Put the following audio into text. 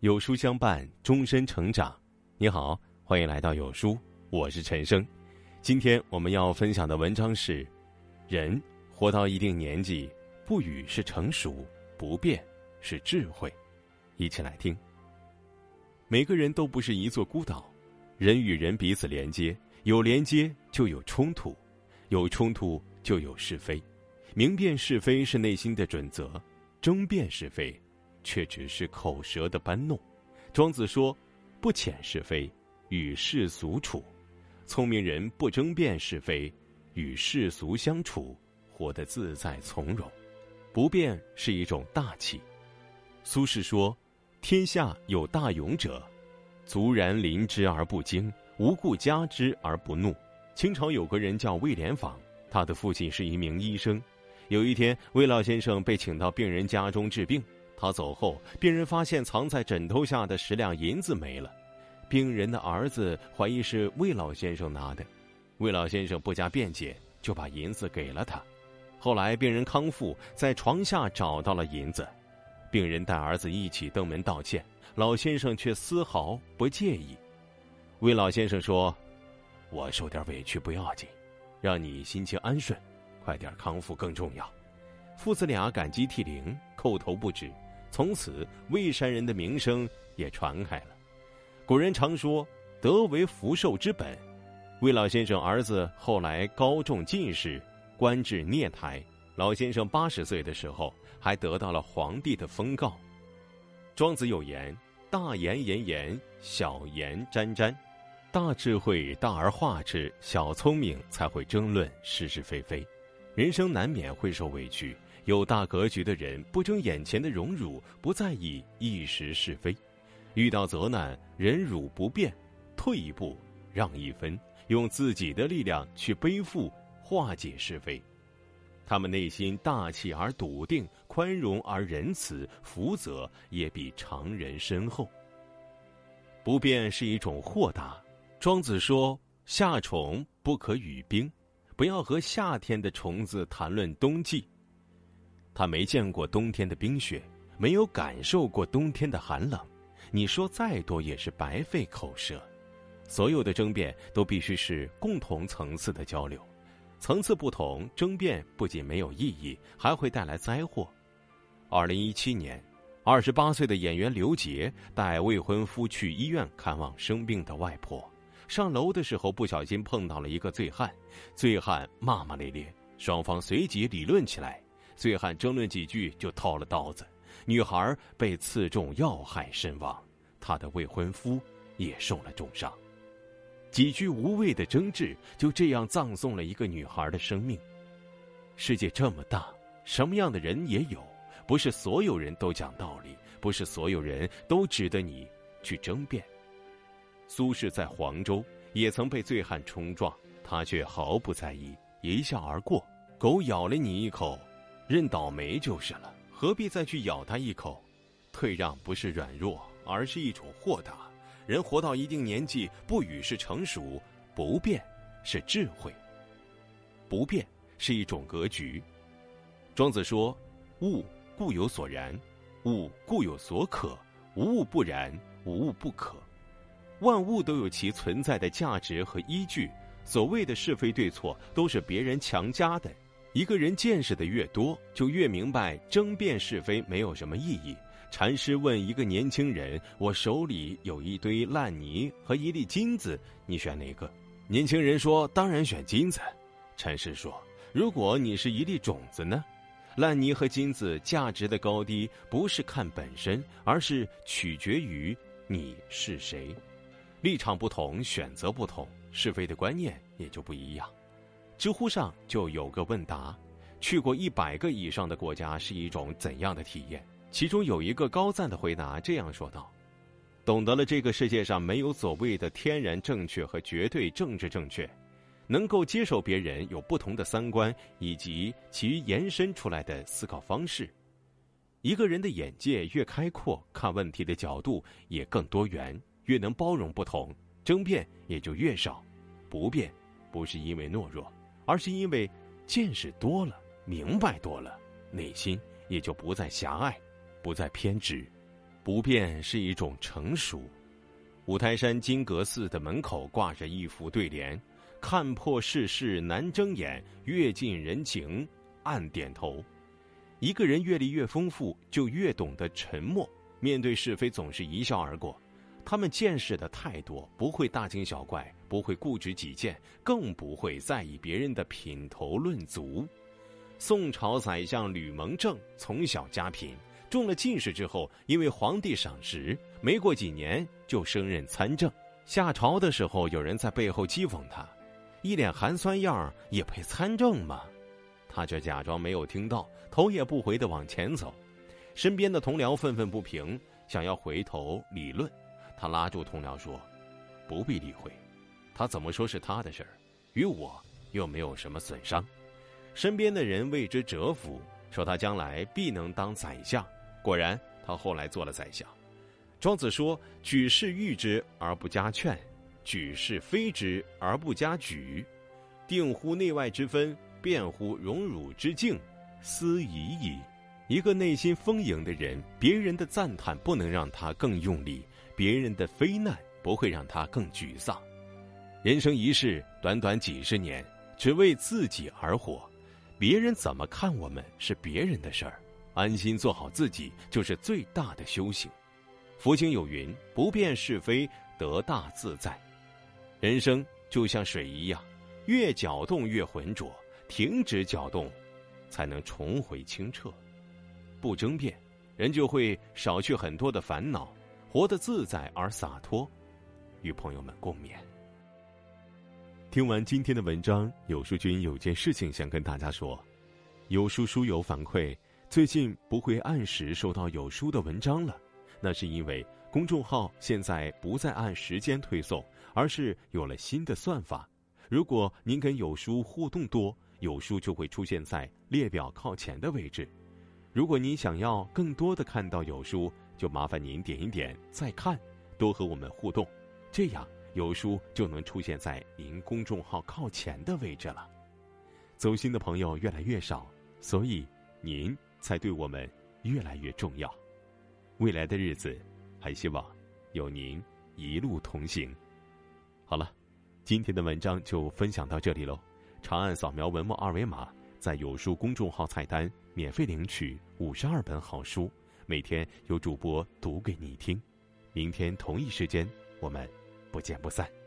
有书相伴，终身成长。你好，欢迎来到有书，我是陈生。今天我们要分享的文章是：人活到一定年纪，不语是成熟，不变是智慧。一起来听。每个人都不是一座孤岛，人与人彼此连接，有连接就有冲突，有冲突就有是非。明辨是非是内心的准则，争辩是非。却只是口舌的搬弄。庄子说：“不遣是非，与世俗处。聪明人不争辩是非，与世俗相处，活得自在从容。不变是一种大气。”苏轼说：“天下有大勇者，卒然临之而不惊，无故加之而不怒。”清朝有个人叫魏连访，他的父亲是一名医生。有一天，魏老先生被请到病人家中治病。他走后，病人发现藏在枕头下的十两银子没了。病人的儿子怀疑是魏老先生拿的，魏老先生不加辩解，就把银子给了他。后来病人康复，在床下找到了银子，病人带儿子一起登门道歉，老先生却丝毫不介意。魏老先生说：“我受点委屈不要紧，让你心情安顺，快点康复更重要。”父子俩感激涕零，叩头不止。从此，魏山人的名声也传开了。古人常说“德为福寿之本”。魏老先生儿子后来高中进士，官至聂台。老先生八十岁的时候，还得到了皇帝的封诰。庄子有言：“大言言言，小言沾沾。”大智慧大而化之，小聪明才会争论是是非非。人生难免会受委屈。有大格局的人不争眼前的荣辱，不在意一时是非；遇到责难，忍辱不变，退一步，让一分，用自己的力量去背负化解是非。他们内心大气而笃定，宽容而仁慈，福泽也比常人深厚。不变是一种豁达。庄子说：“夏虫不可语冰，不要和夏天的虫子谈论冬季。”他没见过冬天的冰雪，没有感受过冬天的寒冷，你说再多也是白费口舌。所有的争辩都必须是共同层次的交流，层次不同，争辩不仅没有意义，还会带来灾祸。二零一七年，二十八岁的演员刘杰带未婚夫去医院看望生病的外婆，上楼的时候不小心碰到了一个醉汉，醉汉骂骂咧咧，双方随即理论起来。醉汉争论几句就掏了刀子，女孩被刺中要害身亡，她的未婚夫也受了重伤。几句无谓的争执就这样葬送了一个女孩的生命。世界这么大，什么样的人也有，不是所有人都讲道理，不是所有人都值得你去争辩。苏轼在黄州也曾被醉汉冲撞，他却毫不在意，一笑而过。狗咬了你一口。认倒霉就是了，何必再去咬他一口？退让不是软弱，而是一种豁达。人活到一定年纪，不语是成熟，不变是智慧。不变是一种格局。庄子说：“物固有所然，物固有所可，无物不然，无物不可。万物都有其存在的价值和依据。所谓的是非对错，都是别人强加的。”一个人见识的越多，就越明白争辩是非没有什么意义。禅师问一个年轻人：“我手里有一堆烂泥和一粒金子，你选哪个？”年轻人说：“当然选金子。”禅师说：“如果你是一粒种子呢？烂泥和金子价值的高低不是看本身，而是取决于你是谁。立场不同，选择不同，是非的观念也就不一样。”知乎上就有个问答：去过一百个以上的国家是一种怎样的体验？其中有一个高赞的回答这样说道：“懂得了这个世界上没有所谓的天然正确和绝对政治正确，能够接受别人有不同的三观以及其延伸出来的思考方式。一个人的眼界越开阔，看问题的角度也更多元，越能包容不同，争辩也就越少。不变，不是因为懦弱。”而是因为见识多了，明白多了，内心也就不再狭隘，不再偏执。不变是一种成熟。五台山金阁寺的门口挂着一副对联：“看破世事难睁眼，阅尽人情暗点头。”一个人阅历越丰富，就越懂得沉默。面对是非，总是一笑而过。他们见识的太多，不会大惊小怪，不会固执己见，更不会在意别人的品头论足。宋朝宰相吕蒙正从小家贫，中了进士之后，因为皇帝赏识，没过几年就升任参政。下朝的时候，有人在背后讥讽他，一脸寒酸样儿，也配参政吗？他却假装没有听到，头也不回的往前走。身边的同僚愤愤不平，想要回头理论。他拉住同僚说：“不必理会，他怎么说是他的事儿，与我又没有什么损伤。”身边的人为之折服，说他将来必能当宰相。果然，他后来做了宰相。庄子说：“举世誉之而不加劝，举世非之而不加沮，定乎内外之分，辩乎荣辱之境，斯已矣。”一个内心丰盈的人，别人的赞叹不能让他更用力。别人的非难不会让他更沮丧。人生一世，短短几十年，只为自己而活。别人怎么看我们是别人的事儿，安心做好自己就是最大的修行。佛经有云：“不辨是非，得大自在。”人生就像水一样，越搅动越浑浊，停止搅动，才能重回清澈。不争辩，人就会少去很多的烦恼。活得自在而洒脱，与朋友们共勉。听完今天的文章，有书君有件事情想跟大家说：有书书友反馈，最近不会按时收到有书的文章了，那是因为公众号现在不再按时间推送，而是有了新的算法。如果您跟有书互动多，有书就会出现在列表靠前的位置。如果您想要更多的看到有书，就麻烦您点一点再看，多和我们互动，这样有书就能出现在您公众号靠前的位置了。走心的朋友越来越少，所以您才对我们越来越重要。未来的日子，还希望有您一路同行。好了，今天的文章就分享到这里喽。长按扫描文末二维码，在有书公众号菜单免费领取五十二本好书。每天有主播读给你听，明天同一时间我们不见不散。